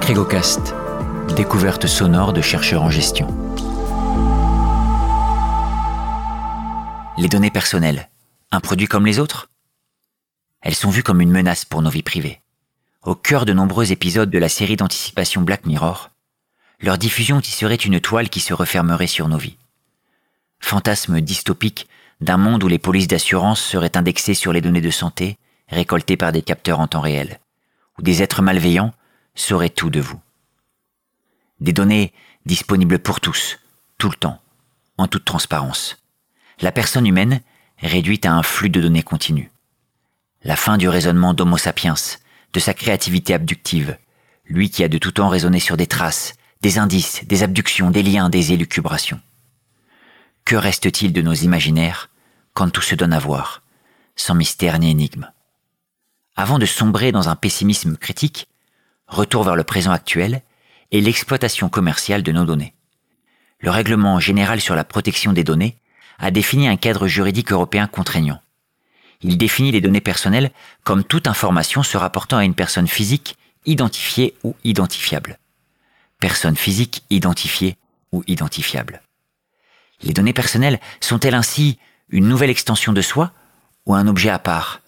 Crégocast, découverte sonore de chercheurs en gestion. Les données personnelles, un produit comme les autres? Elles sont vues comme une menace pour nos vies privées. Au cœur de nombreux épisodes de la série d'anticipation Black Mirror, leur diffusion tisserait une toile qui se refermerait sur nos vies. Fantasme dystopique d'un monde où les polices d'assurance seraient indexées sur les données de santé récoltées par des capteurs en temps réel, où des êtres malveillants sauraient tout de vous. Des données disponibles pour tous, tout le temps, en toute transparence. La personne humaine réduite à un flux de données continu. La fin du raisonnement d'Homo sapiens, de sa créativité abductive, lui qui a de tout temps raisonné sur des traces, des indices, des abductions, des liens, des élucubrations. Que reste-t-il de nos imaginaires quand tout se donne à voir, sans mystère ni énigme? Avant de sombrer dans un pessimisme critique, retour vers le présent actuel et l'exploitation commerciale de nos données. Le règlement général sur la protection des données a défini un cadre juridique européen contraignant. Il définit les données personnelles comme toute information se rapportant à une personne physique identifiée ou identifiable. Personne physique identifiée ou identifiable. Les données personnelles sont-elles ainsi une nouvelle extension de soi ou un objet à part,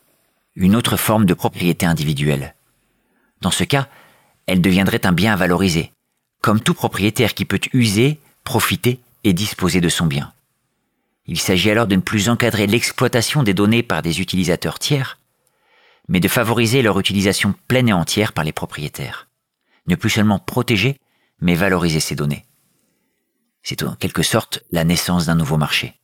une autre forme de propriété individuelle? Dans ce cas, elles deviendraient un bien à valoriser, comme tout propriétaire qui peut user, profiter et disposer de son bien. Il s'agit alors de ne plus encadrer l'exploitation des données par des utilisateurs tiers, mais de favoriser leur utilisation pleine et entière par les propriétaires. Ne plus seulement protéger, mais valoriser ces données. C'est en quelque sorte la naissance d'un nouveau marché.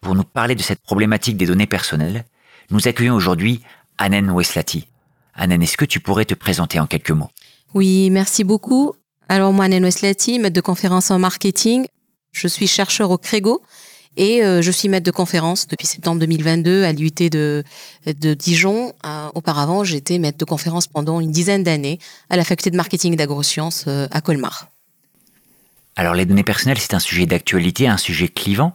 Pour nous parler de cette problématique des données personnelles, nous accueillons aujourd'hui Anen Weslati. Anen, est-ce que tu pourrais te présenter en quelques mots? Oui, merci beaucoup. Alors moi, Anen Weslati, maître de conférence en marketing. Je suis chercheur au Crégo et euh, je suis maître de conférence depuis septembre 2022 à l'UT de, de Dijon. Euh, auparavant, j'étais maître de conférence pendant une dizaine d'années à la faculté de marketing d'agrosciences euh, à Colmar. Alors les données personnelles, c'est un sujet d'actualité, un sujet clivant.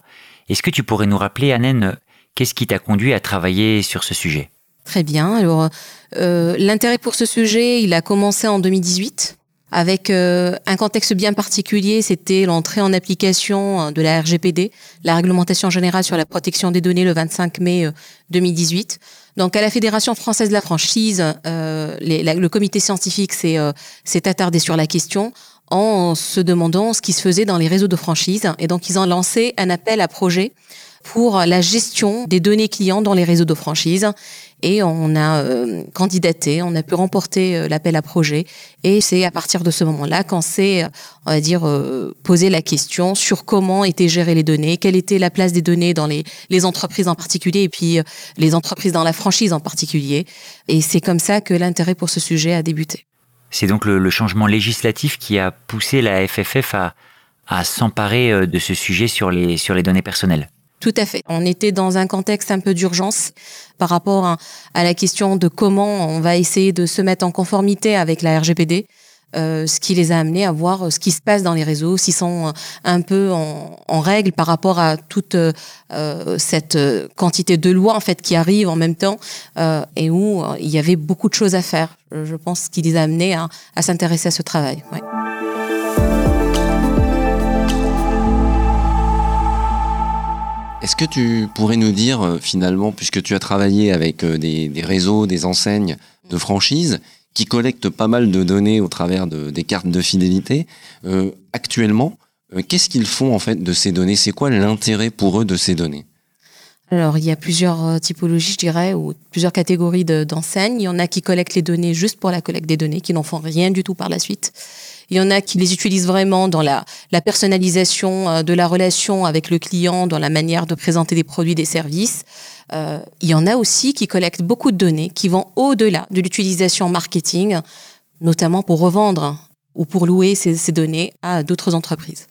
Est-ce que tu pourrais nous rappeler, Anen, qu'est-ce qui t'a conduit à travailler sur ce sujet? Très bien. Alors, euh, l'intérêt pour ce sujet, il a commencé en 2018 avec euh, un contexte bien particulier, c'était l'entrée en application euh, de la RGPD, la réglementation générale sur la protection des données le 25 mai 2018. Donc à la Fédération française de la franchise, le comité scientifique s'est attardé sur la question en se demandant ce qui se faisait dans les réseaux de franchise. Et donc, ils ont lancé un appel à projet pour la gestion des données clients dans les réseaux de franchise. Et on a euh, candidaté, on a pu remporter euh, l'appel à projet. Et c'est à partir de ce moment-là qu'on s'est, on va dire, euh, posé la question sur comment étaient gérées les données, quelle était la place des données dans les, les entreprises en particulier, et puis les entreprises dans la franchise en particulier. Et c'est comme ça que l'intérêt pour ce sujet a débuté. C'est donc le, changement législatif qui a poussé la FFF à, s'emparer euh, de ce sujet sur les, sur les données personnelles. Tout à fait. On était dans un contexte un peu d'urgence par rapport à, la question de comment on va essayer de se mettre en conformité avec la RGPD. Euh, ce qui les a amenés à voir ce qui se passe dans les réseaux, s'ils sont un peu en, règle par rapport à toute euh, cette quantité de lois en fait qui arrivent en même temps et où il y avait beaucoup de choses à faire. Euh, je pense, qui les a amenés à, s'intéresser à ce travail. Est-ce que tu pourrais nous dire, euh, finalement, puisque tu as travaillé avec euh, des, réseaux, des enseignes de franchise, qui collectent pas mal de données au travers de, des cartes de fidélité, actuellement, qu'est-ce qu'ils font en fait de ces données? C'est quoi l'intérêt pour eux de ces données? Alors, il y a plusieurs euh, typologies, je dirais, ou plusieurs catégories d'enseignes. il y en a qui collectent les données juste pour la collecte des données, qui n'en font rien du tout par la suite. Il y en a qui les utilisent vraiment dans la, personnalisation euh, de la relation avec le client, dans la manière de présenter des produits, des services. Euh, il y en a aussi qui collectent beaucoup de données qui vont au-delà de l'utilisation marketing, notamment pour revendre ou pour louer ces données à d'autres entreprises.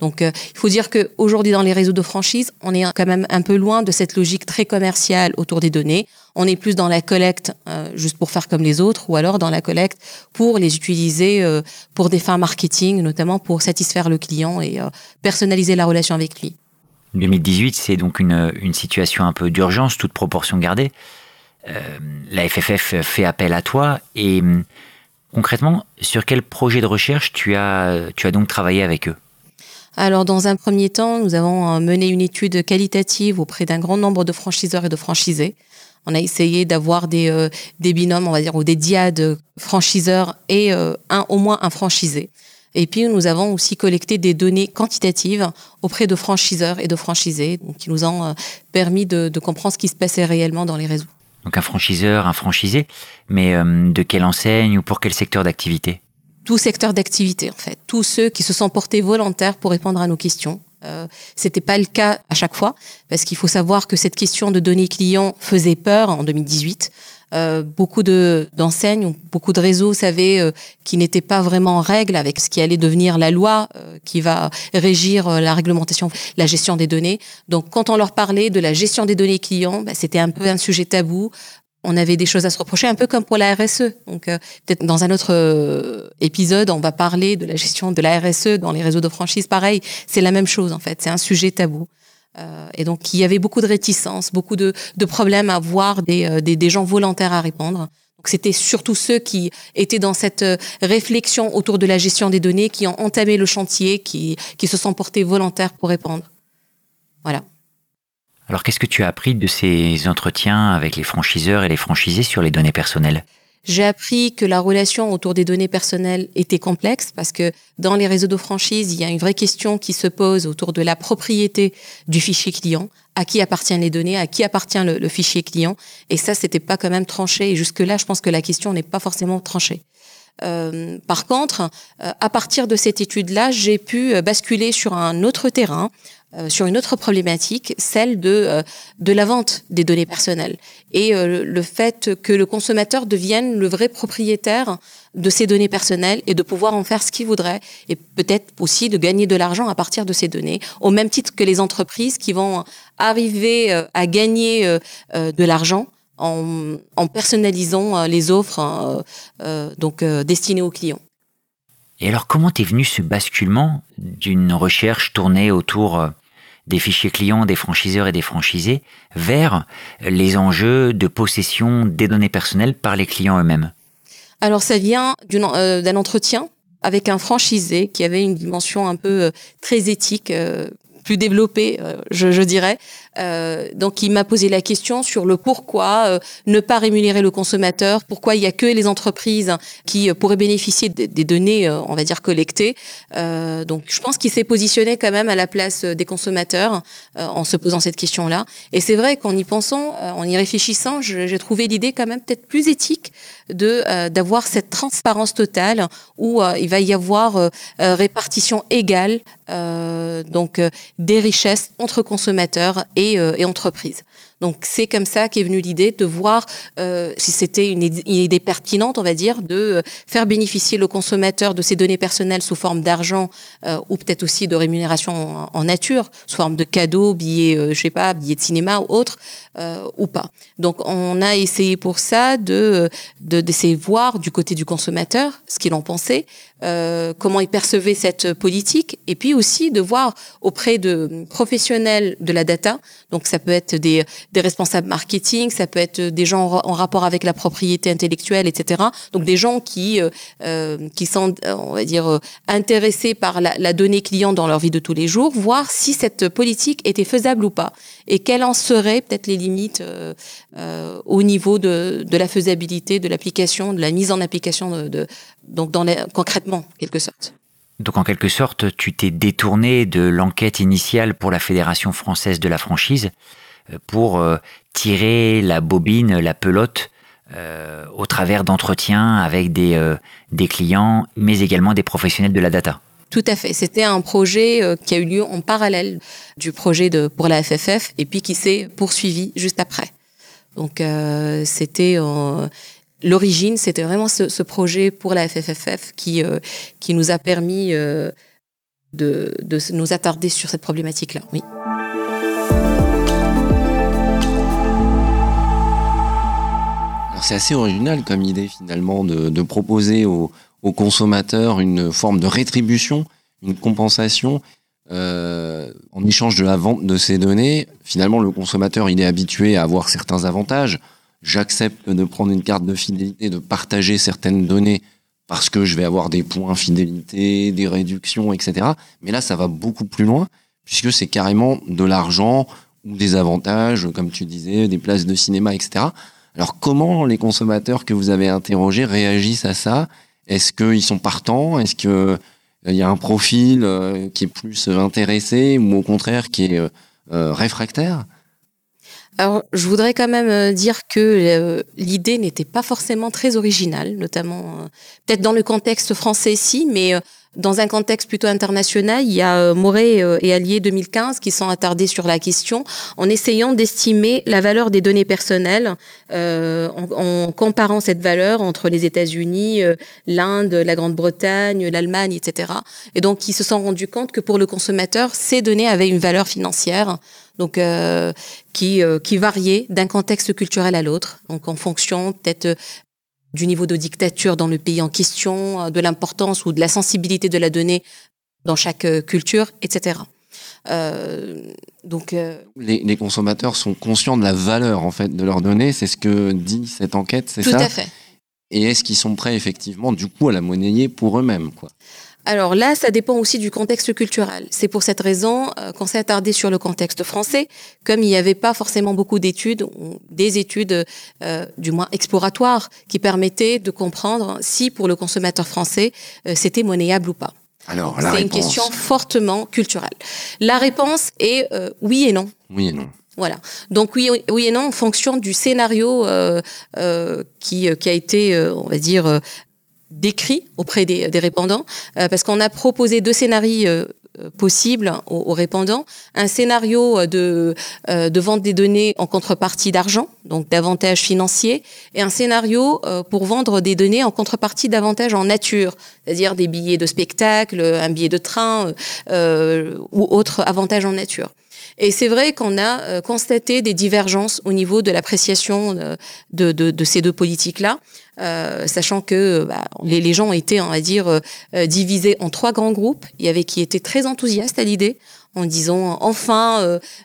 Donc, euh, il faut dire qu'aujourd'hui, dans les réseaux de franchise, on est quand même un peu loin de cette logique très commerciale autour des données. On est plus dans la collecte euh, juste pour faire comme les autres, ou alors dans la collecte pour les utiliser euh, pour des fins marketing, notamment pour satisfaire le client et personnaliser la relation avec lui. 2018, c'est donc une, situation un peu d'urgence, toute proportion gardée. La FFF fait appel à toi et hum, concrètement, sur quel projet de recherche tu as donc travaillé avec eux? Alors, dans un premier temps, nous avons euh, mené une étude qualitative auprès d'un grand nombre de franchiseurs et de franchisés. On a essayé d'avoir des, euh, binômes, on va dire, ou des diades franchiseurs et euh, un, au moins un franchisé. Et puis, nous avons aussi collecté des données quantitatives auprès de franchiseurs et de franchisés, qui nous ont permis de, de comprendre ce qui se passait réellement dans les réseaux. Donc un franchiseur, un franchisé, mais de quelle enseigne ou pour quel secteur d'activité? Tout secteur d'activité en fait, tous ceux qui se sont portés volontaires pour répondre à nos questions. Euh, C'était pas le cas à chaque fois parce qu'il faut savoir que cette question de données clients faisait peur en 2018. Euh, beaucoup de d'enseignes, beaucoup de réseaux savaient euh, qui n'étaient pas vraiment en règle avec ce qui allait devenir la loi euh, qui va régir euh, la réglementation, la gestion des données. Donc, quand on leur parlait de la gestion des données clients, bah, c'était un peu un sujet tabou on avait des choses à se reprocher, un peu comme pour la RSE. Donc, euh, peut-être dans un autre euh, épisode, on va parler de la gestion de la RSE dans les réseaux de franchise. Pareil, c'est la même chose en fait. C'est un sujet tabou. Euh, et donc, il y avait beaucoup de réticences, beaucoup de, problèmes à voir des, des, gens volontaires à répondre. Donc, c'était surtout ceux qui étaient dans cette réflexion autour de la gestion des données, qui ont entamé le chantier, qui, qui se sont portés volontaires pour répondre. Voilà. Alors qu'est-ce que tu as appris de ces entretiens avec les franchiseurs et les franchisés sur les données personnelles? J'ai appris que la relation autour des données personnelles était complexe parce que dans les réseaux de franchise, il y a une vraie question qui se pose autour de la propriété du fichier client, à qui appartiennent les données, à qui appartient le, fichier client. Et ça, c'était pas quand même tranché. Et jusque-là, je pense que la question n'est pas forcément tranchée. Euh, par contre, euh, à partir de cette étude-là, j'ai pu euh, basculer sur un autre terrain euh, sur une autre problématique, celle de, euh, de la vente des données personnelles. Et euh, le fait que le consommateur devienne le vrai propriétaire de ces données personnelles et de pouvoir en faire ce qu'il voudrait et peut-être aussi de gagner de l'argent à partir de ces données, au même titre que les entreprises qui vont arriver à gagner de l'argent en, en, personnalisant les offres donc destinées aux clients. Et alors, comment est venu ce basculement d'une recherche tournée autour des fichiers clients des franchiseurs et des franchisés vers les enjeux de possession des données personnelles par les clients eux-mêmes? Alors ça vient euh, d'un entretien avec un franchisé qui avait une dimension un peu euh, très éthique, euh, plus développée, je, je dirais, euh, donc il m'a posé la question sur le pourquoi euh, ne pas rémunérer le consommateur, pourquoi il y a que les entreprises qui euh, pourraient bénéficier des, données, on va dire collectées. donc je pense qu'il s'est positionné quand même à la place des consommateurs en se posant cette question-là. Et c'est vrai qu'en y pensant, en y réfléchissant, j'ai trouvé l'idée quand même peut-être plus éthique de d'avoir cette transparence totale où il va y avoir répartition égale donc des richesses entre consommateurs euh, et, entreprises. Donc c'est comme ça qu'est venue l'idée de voir euh, si c'était une, idée pertinente, on va dire, de euh, faire bénéficier le consommateur de ses données personnelles sous forme d'argent euh, ou peut-être aussi de rémunération en, nature, sous forme de cadeaux, billets, euh, je sais pas, billets de cinéma ou autre, euh, ou pas. Donc on a essayé pour ça de d'essayer de, voir du côté du consommateur ce qu'il en pensait, comment il percevait cette politique, et puis aussi de voir auprès de professionnels de la data. Donc ça peut être des des responsables marketing, ça peut être des gens en, rapport avec la propriété intellectuelle, etc. Donc des gens qui euh, euh qui sont, euh, on va dire, euh, intéressés par la, donnée client dans leur vie de tous les jours, voir si cette politique était faisable ou pas et quelles en seraient peut-être les limites euh, au niveau de, de, la faisabilité, de l'application, de la mise en application, de, de donc dans les, concrètement, quelque sorte. Donc en quelque sorte, tu t'es détourné de l'enquête initiale pour la Fédération française de la franchise pour euh, tirer la bobine, la pelote euh, au travers d'entretiens avec des, euh, des clients, mais également des professionnels de la data. Tout à fait. C'était un projet qui a eu lieu en parallèle du projet pour la FFF et puis qui s'est poursuivi juste après. Donc c'était l'origine, c'était vraiment ce, projet pour la FFFF qui qui nous a permis de, de nous attarder sur cette problématique-là. C'est assez original comme idée finalement de, proposer aux, consommateurs une forme de rétribution, une compensation euh, en échange de la vente de ces données, finalement, le consommateur, il est habitué à avoir certains avantages. J'accepte de prendre une carte de fidélité, de partager certaines données parce que je vais avoir des points fidélité, des réductions, etc. Mais là, ça va beaucoup plus loin puisque c'est carrément de l'argent ou des avantages, comme tu disais, des places de cinéma, etc. Alors comment les consommateurs que vous avez interrogés réagissent à ça? Est-ce qu'ils sont partants? Est-ce qu'il euh, y a un profil euh, qui est plus intéressé ou au contraire qui est euh, réfractaire? Alors, je voudrais quand même dire que l'idée n'était pas forcément très originale, notamment peut-être dans le contexte français si, mais dans un contexte plutôt international, il y a euh, Moret euh, et Allier 2015 qui sont attardés sur la question en essayant d'estimer la valeur des données personnelles euh, en, comparant cette valeur entre les États-Unis, l'Inde, la Grande-Bretagne, l'Allemagne, etc. Et donc, ils se sont rendus compte que pour le consommateur, ces données avaient une valeur financière donc qui, qui variait d'un contexte culturel à l'autre, donc en fonction peut-être du niveau de dictature dans le pays en question, euh, de l'importance ou de la sensibilité de la donnée dans chaque euh, culture, etc. Euh, donc, les, consommateurs sont conscients de la valeur en fait de leurs données, c'est ce que dit cette enquête, c'est ça? Tout à fait. Et est-ce qu'ils sont prêts effectivement du coup à la monnayer pour eux-mêmes quoi? Alors là, ça dépend aussi du contexte culturel. C'est pour cette raison euh, qu'on s'est attardé sur le contexte français, comme il n'y avait pas forcément beaucoup d'études, des études euh, du moins exploratoires, qui permettaient de comprendre si pour le consommateur français, euh, c'était monnayable ou pas. Alors, c'est une question fortement culturelle. La réponse est oui et non. Oui et non. Voilà. Donc oui, oui et non en fonction du scénario qui, qui a été, on va dire, décrit auprès des, répondants, euh, parce qu'on a proposé deux scénarios euh, possibles aux, répondants. Un scénario de, euh, de vente des données en contrepartie d'argent, donc d'avantages financiers, et un scénario pour vendre des données en contrepartie d'avantages en nature, c'est-à-dire des billets de spectacle, un billet de train ou autre avantage en nature. Et c'est vrai qu'on a euh, constaté des divergences au niveau de l'appréciation euh, de, de, de, ces deux politiques-là, euh, sachant que bah, les, gens ont été, on va dire, euh, divisés en trois grands groupes. Il y avait qui étaient très enthousiastes à l'idée, en disant enfin,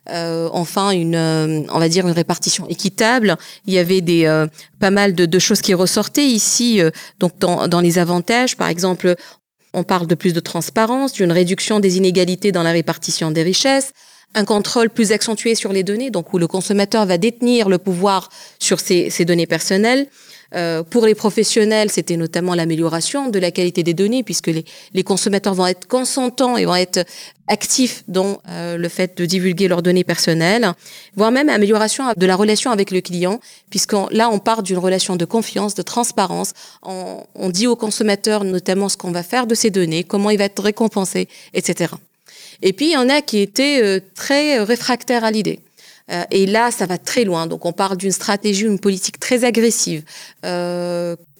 euh, enfin une, on va dire une répartition équitable. Il y avait des pas mal de, de, choses qui ressortaient ici, donc dans, dans les avantages, par exemple. On parle de plus de transparence, d'une réduction des inégalités dans la répartition des richesses, un contrôle plus accentué sur les données, donc où le consommateur va détenir le pouvoir sur ces, données personnelles. Euh, pour les professionnels, c'était notamment l'amélioration de la qualité des données, puisque les, consommateurs vont être consentants et vont être actifs dans euh, le fait de divulguer leurs données personnelles, voire même amélioration de la relation avec le client, puisque là, on part d'une relation de confiance, de transparence. On, on dit au consommateur notamment ce qu'on va faire de ces données, comment il va être récompensé, etc. Et puis, il y en a qui étaient euh, très euh, réfractaires à l'idée. Euh, et là, ça va très loin. Donc, on parle d'une stratégie, une politique très agressive,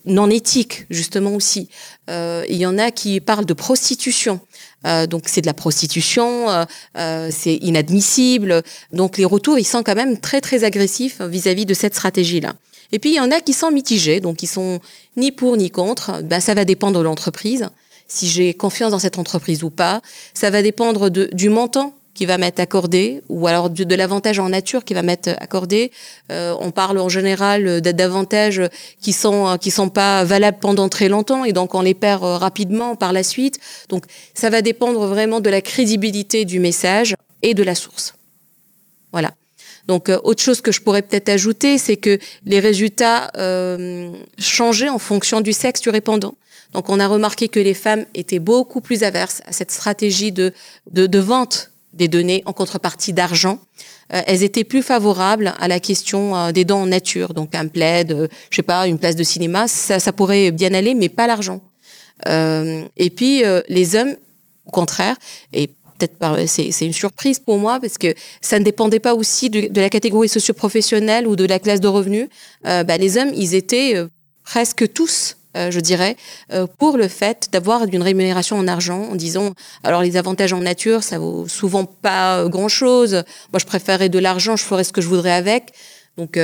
non éthique, justement aussi. il y en a qui parlent de prostitution. donc, c'est de la prostitution, c'est inadmissible. Donc, les retours, ils sont quand même très, très agressifs vis-à-vis de cette stratégie-là. Et puis, il y en a qui sont mitigés, donc ils sont ni pour ni contre. Ben, ça va dépendre de l'entreprise si j'ai confiance dans cette entreprise ou pas. Ça va dépendre de, du montant qui va m'être accordé ou alors de, l'avantage en nature qui va m'être accordé. Euh, on parle en général d'avantages qui sont qui sont pas valables pendant très longtemps et donc on les perd euh, rapidement par la suite. Donc ça va dépendre vraiment de la crédibilité du message et de la source. Voilà. Donc euh, autre chose que je pourrais peut-être ajouter, c'est que les résultats euh, changeaient en fonction du sexe du répondant. Donc on a remarqué que les femmes étaient beaucoup plus averses à cette stratégie de, vente des données en contrepartie d'argent. Euh, elles étaient plus favorables à la question euh, des dons en nature, donc un plaid, euh, je sais pas, une place de cinéma, ça, pourrait bien aller, mais pas l'argent. et puis les hommes, au contraire, et peut-être c'est une surprise pour moi parce que ça ne dépendait pas aussi de, la catégorie socio-professionnelle ou de la classe de revenus. bah, les hommes, ils étaient presque tous euh, je dirais, euh, pour le fait d'avoir une rémunération en argent, en disant, alors les avantages en nature, ça vaut souvent pas euh, grand-chose. Moi, je préférerais de l'argent, je ferais ce que je voudrais avec. Donc,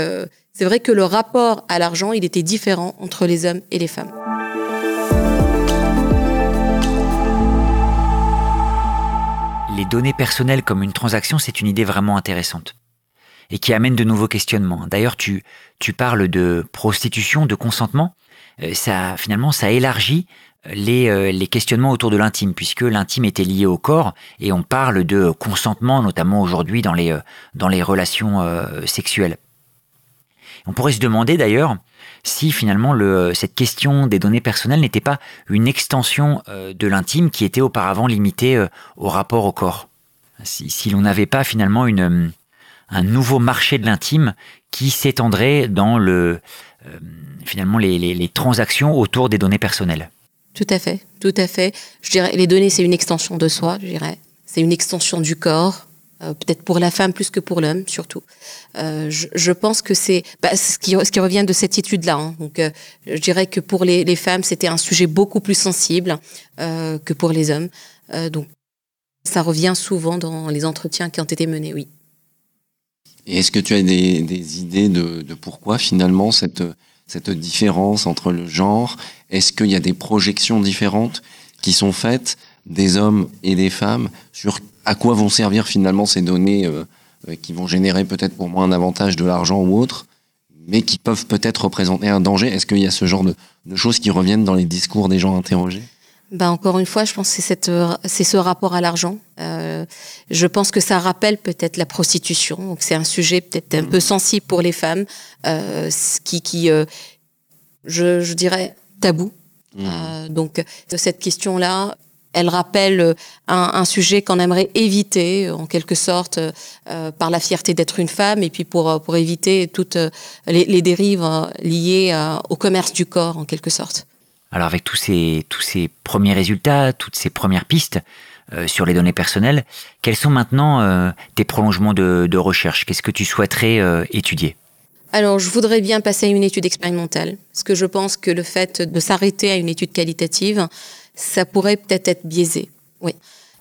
c'est vrai que le rapport à l'argent, il était différent entre les hommes et les femmes. les données personnelles comme une transaction, c'est une idée vraiment intéressante et qui amène de nouveaux questionnements. D'ailleurs, tu, tu parles de prostitution, de consentement. Euh, ça, finalement, ça élargit les, euh, les questionnements autour de l'intime, puisque l'intime était lié au corps, et on parle de consentement, notamment aujourd'hui dans les, euh, dans les relations sexuelles. On pourrait se demander d'ailleurs si finalement le, cette question des données personnelles n'était pas une extension de l'intime qui était auparavant limitée au rapport au corps. Si, si l'on n'avait pas finalement une, un nouveau marché de l'intime qui s'étendrait dans le, euh, finalement les, transactions autour des données personnelles. Tout à fait, tout à fait. Je dirais, les données, c'est une extension de soi, je dirais. C'est une extension du corps, euh, peut-être pour la femme plus que pour l'homme, surtout. Euh, je, pense que c'est bah, ce, qui, ce, qui, revient de cette étude-là. Hein. Donc, je dirais que pour les, les femmes, c'était un sujet beaucoup plus sensible que pour les hommes. donc, ça revient souvent dans les entretiens qui ont été menés, oui. Et est-ce que tu as des, des idées de, de, pourquoi finalement cette, cette différence entre le genre? Est-ce qu'il y a des projections différentes qui sont faites des hommes et des femmes sur à quoi vont servir finalement ces données euh, euh, qui vont générer peut-être pour moi un avantage de l'argent ou autre, mais qui peuvent peut-être représenter un danger? Est-ce qu'il y a ce genre de, de choses qui reviennent dans les discours des gens interrogés? Ben encore une fois, je pense que c'est ce rapport à l'argent. Euh, je pense que ça rappelle peut-être la prostitution. Donc c'est un sujet peut-être un peu sensible pour les femmes, euh, qui, qui euh, je, je, dirais, tabou. Mmh. Euh, donc cette question-là, elle rappelle un, un sujet qu'on aimerait éviter, en quelque sorte, euh, par la fierté d'être une femme, et puis pour, pour éviter toutes les, les dérives liées au commerce du corps, en quelque sorte. Alors avec tous ces, tous ces premiers résultats, toutes ces premières pistes euh, sur les données personnelles, quels sont maintenant euh, tes prolongements de, de recherche? Qu'est-ce que tu souhaiterais euh, étudier? Alors, je voudrais bien passer à une étude expérimentale, parce que je pense que le fait de s'arrêter à une étude qualitative, ça pourrait peut-être être biaisé. Oui.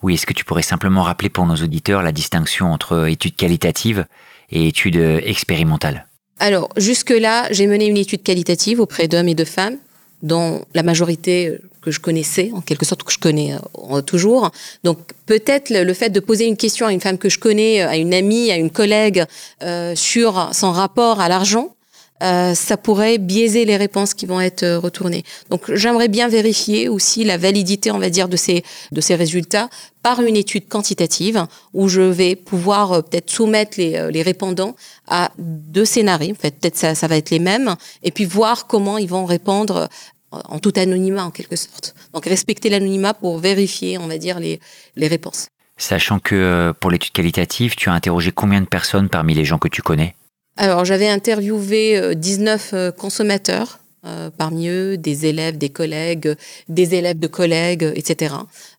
Oui, est-ce que tu pourrais simplement rappeler pour nos auditeurs la distinction entre étude qualitative et étude expérimentale? Alors, jusque-là, j'ai mené une étude qualitative auprès d'hommes et de femmes dont la majorité que je connaissais, en quelque sorte que je connais euh, toujours. Donc peut-être le, fait de poser une question à une femme que je connais, à une amie, à une collègue euh, sur son rapport à l'argent, euh, ça pourrait biaiser les réponses qui vont être retournées. Donc j'aimerais bien vérifier aussi la validité, on va dire, de ces de ces résultats par une étude quantitative où je vais pouvoir peut-être soumettre les, les répondants à deux scénarios. En fait, peut-être ça, ça va être les mêmes, et puis voir comment ils vont répondre en tout anonymat en quelque sorte. Donc respecter l'anonymat pour vérifier, on va dire, les, les réponses. Sachant que euh, pour l'étude qualitative, tu as interrogé combien de personnes parmi les gens que tu connais? Alors j'avais interviewé 19 euh, euh, consommateurs euh, parmi eux des élèves, des collègues, des élèves de collègues, etc.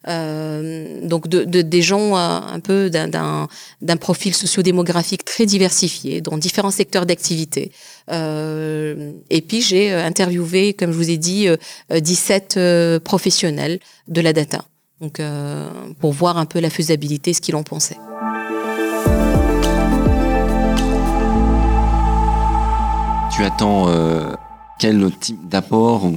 Donc de, de, des gens un peu d'un profil sociodémographique très diversifié, dans différents secteurs d'activité. Et puis j'ai interviewé, comme je vous ai dit, 17 professionnels de la data, donc pour voir un peu la faisabilité, ce qu'ils en pensaient. Attends quel type d'apport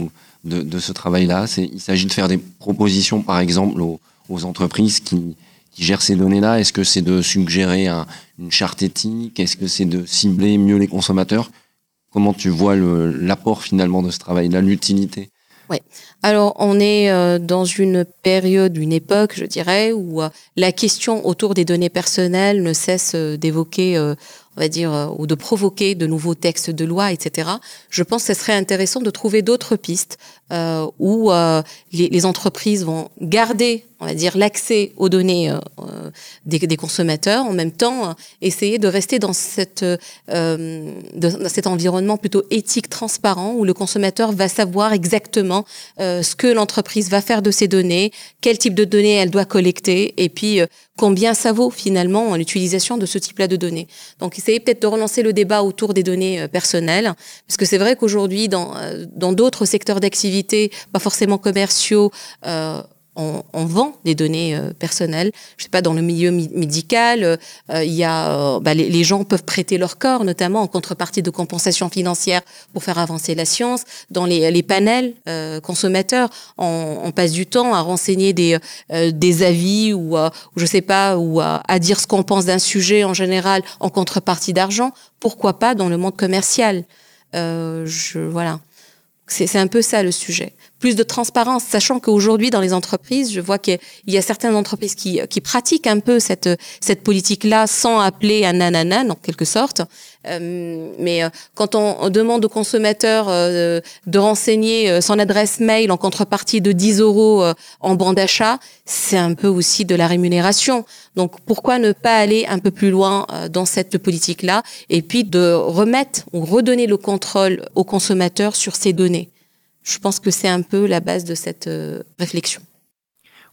de, de, ce travail-là? Il s'agit de faire des propositions, par exemple, aux, entreprises qui, gèrent ces données-là. Est-ce que c'est de suggérer un, une charte éthique? Est-ce que c'est de cibler mieux les consommateurs? Comment tu vois l'apport finalement de ce travail-là, l'utilité? Oui. Alors, on est euh, dans une période, une époque, je dirais, où euh, la question autour des données personnelles ne cesse euh, d'évoquer on va dire, euh, ou de provoquer de nouveaux textes de loi, etc. Je pense que ce serait intéressant de trouver d'autres pistes euh, où euh, les, les, entreprises vont garder, on va dire, l'accès aux données euh, euh des, des, consommateurs, en même temps euh, essayer de rester dans, cette, dans cet environnement plutôt éthique, transparent, où le consommateur va savoir exactement ce que l'entreprise va faire de ces données, quel type de données elle doit collecter, et puis combien ça vaut finalement l'utilisation de ce type-là de données. Donc, essayer peut-être de relancer le débat autour des données personnelles, parce que c'est vrai qu'aujourd'hui, dans dans d'autres secteurs d'activité pas forcément commerciaux, euh, on, vend des données euh, personnelles. Je sais pas, dans le milieu médical, euh, il y a, bah, les, gens peuvent prêter leur corps, notamment en contrepartie de compensation financière pour faire avancer la science. Dans les, panels consommateurs, on, passe du temps à renseigner des, des avis ou, je sais pas, ou à, à dire ce qu'on pense d'un sujet en général en contrepartie d'argent. Pourquoi pas dans le monde commercial? Je, Voilà. C'est un peu ça le sujet plus de transparence, sachant qu'aujourd'hui dans les entreprises, je vois qu'il y a certaines entreprises qui, qui pratiquent un peu cette, cette politique-là sans appeler un nanana, en quelque sorte. Euh, mais euh, quand on, demande au consommateur euh, de renseigner son adresse mail en contrepartie de 10 euros en bon d'achat, c'est un peu aussi de la rémunération. Donc pourquoi ne pas aller un peu plus loin dans cette politique-là et puis de remettre ou redonner le contrôle au consommateur sur ces données? Je pense que c'est un peu la base de cette euh, réflexion.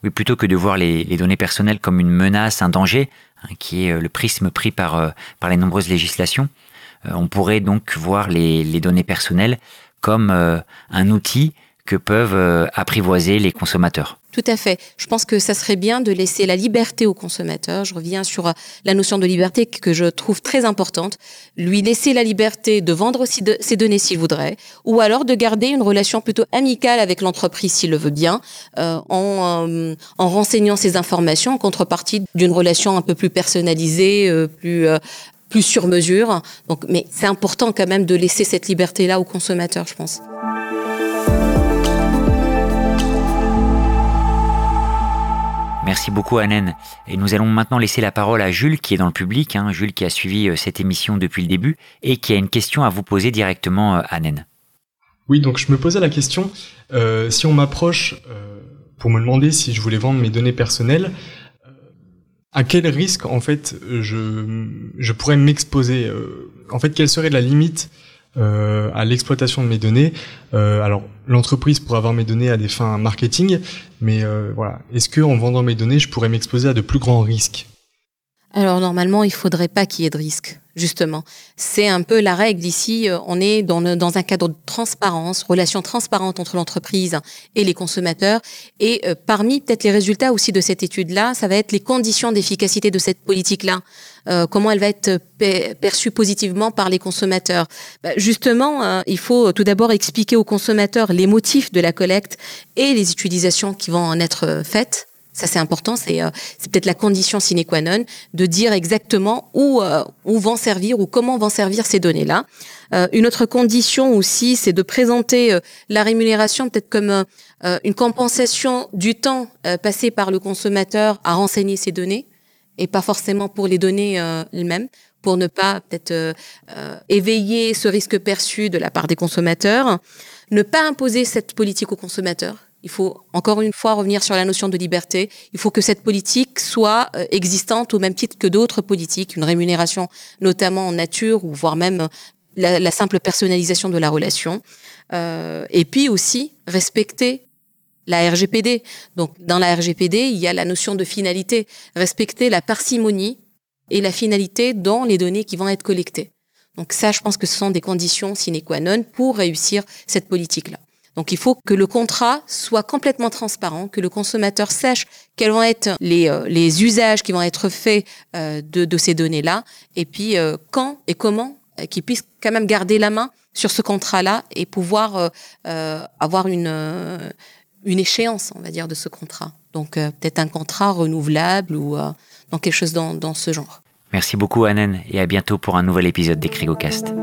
Oui, plutôt que de voir les, données personnelles comme une menace, un danger, hein, qui est euh, le prisme pris par, euh, les nombreuses législations, on pourrait donc voir les données personnelles comme un outil que peuvent apprivoiser les consommateurs. Tout à fait. Je pense que ça serait bien de laisser la liberté au consommateur. Je reviens sur euh, la notion de liberté que je trouve très importante. Lui laisser la liberté de vendre ses données s'il voudrait, ou alors de garder une relation plutôt amicale avec l'entreprise s'il le veut bien, euh, en, euh, en renseignant ses informations en contrepartie d'une relation un peu plus personnalisée, euh, plus sur mesure. Mais c'est important quand même de laisser cette liberté-là au consommateur, je pense. Merci beaucoup Anen. Et nous allons maintenant laisser la parole à Jules qui est dans le public, hein. Jules qui a suivi euh, cette émission depuis le début et qui a une question à vous poser directement euh, Anen. Oui, donc je me posais la question, euh, si on m'approche pour me demander si je voulais vendre mes données personnelles, à quel risque en fait je, je pourrais m'exposer En fait, quelle serait la limite euh, à l'exploitation de mes données. Euh, alors l'entreprise pourrait avoir mes données à des fins marketing, mais euh, voilà, est-ce que en vendant mes données, je pourrais m'exposer à de plus grands risques? Alors normalement, il faudrait pas qu'il y ait de risques justement. C'est un peu la règle ici. Euh, on est dans, un cadre de transparence, relation transparente entre l'entreprise et les consommateurs. Et euh, parmi peut-être les résultats aussi de cette étude-là, ça va être les conditions d'efficacité de cette politique-là. Euh, comment elle va être perçue positivement par les consommateurs. Bah, justement, il faut tout d'abord expliquer aux consommateurs les motifs de la collecte et les utilisations qui vont en être faites. Ça, c'est important. C'est euh, peut-être la condition sine qua non de dire exactement où, euh, vont servir ou comment vont servir ces données-là. Euh, une autre condition aussi, c'est de présenter la rémunération peut-être comme une compensation du temps passé par le consommateur à renseigner ces données et pas forcément pour les données elles-mêmes pour ne pas peut-être éveiller ce risque perçu de la part des consommateurs, ne pas imposer cette politique aux consommateurs il faut encore une fois revenir sur la notion de liberté. Il faut que cette politique soit euh, existante au même titre que d'autres politiques, une rémunération notamment en nature ou voire même la, simple personnalisation de la relation. Euh, et puis aussi respecter la RGPD. Donc dans la RGPD, il y a la notion de finalité, respecter la parcimonie et la finalité dans les données qui vont être collectées. Donc ça, je pense que ce sont des conditions sine qua non pour réussir cette politique-là. Donc il faut que le contrat soit complètement transparent, que le consommateur sache quels vont être les, euh, usages qui vont être faits euh, de, ces données-là, et puis euh, quand et comment qu'il puisse quand même garder la main sur ce contrat-là et pouvoir avoir une, une échéance, on va dire, de ce contrat. Donc peut-être un contrat renouvelable ou dans quelque chose dans, dans ce genre. Merci beaucoup Annen et à bientôt pour un nouvel épisode des Crigocast.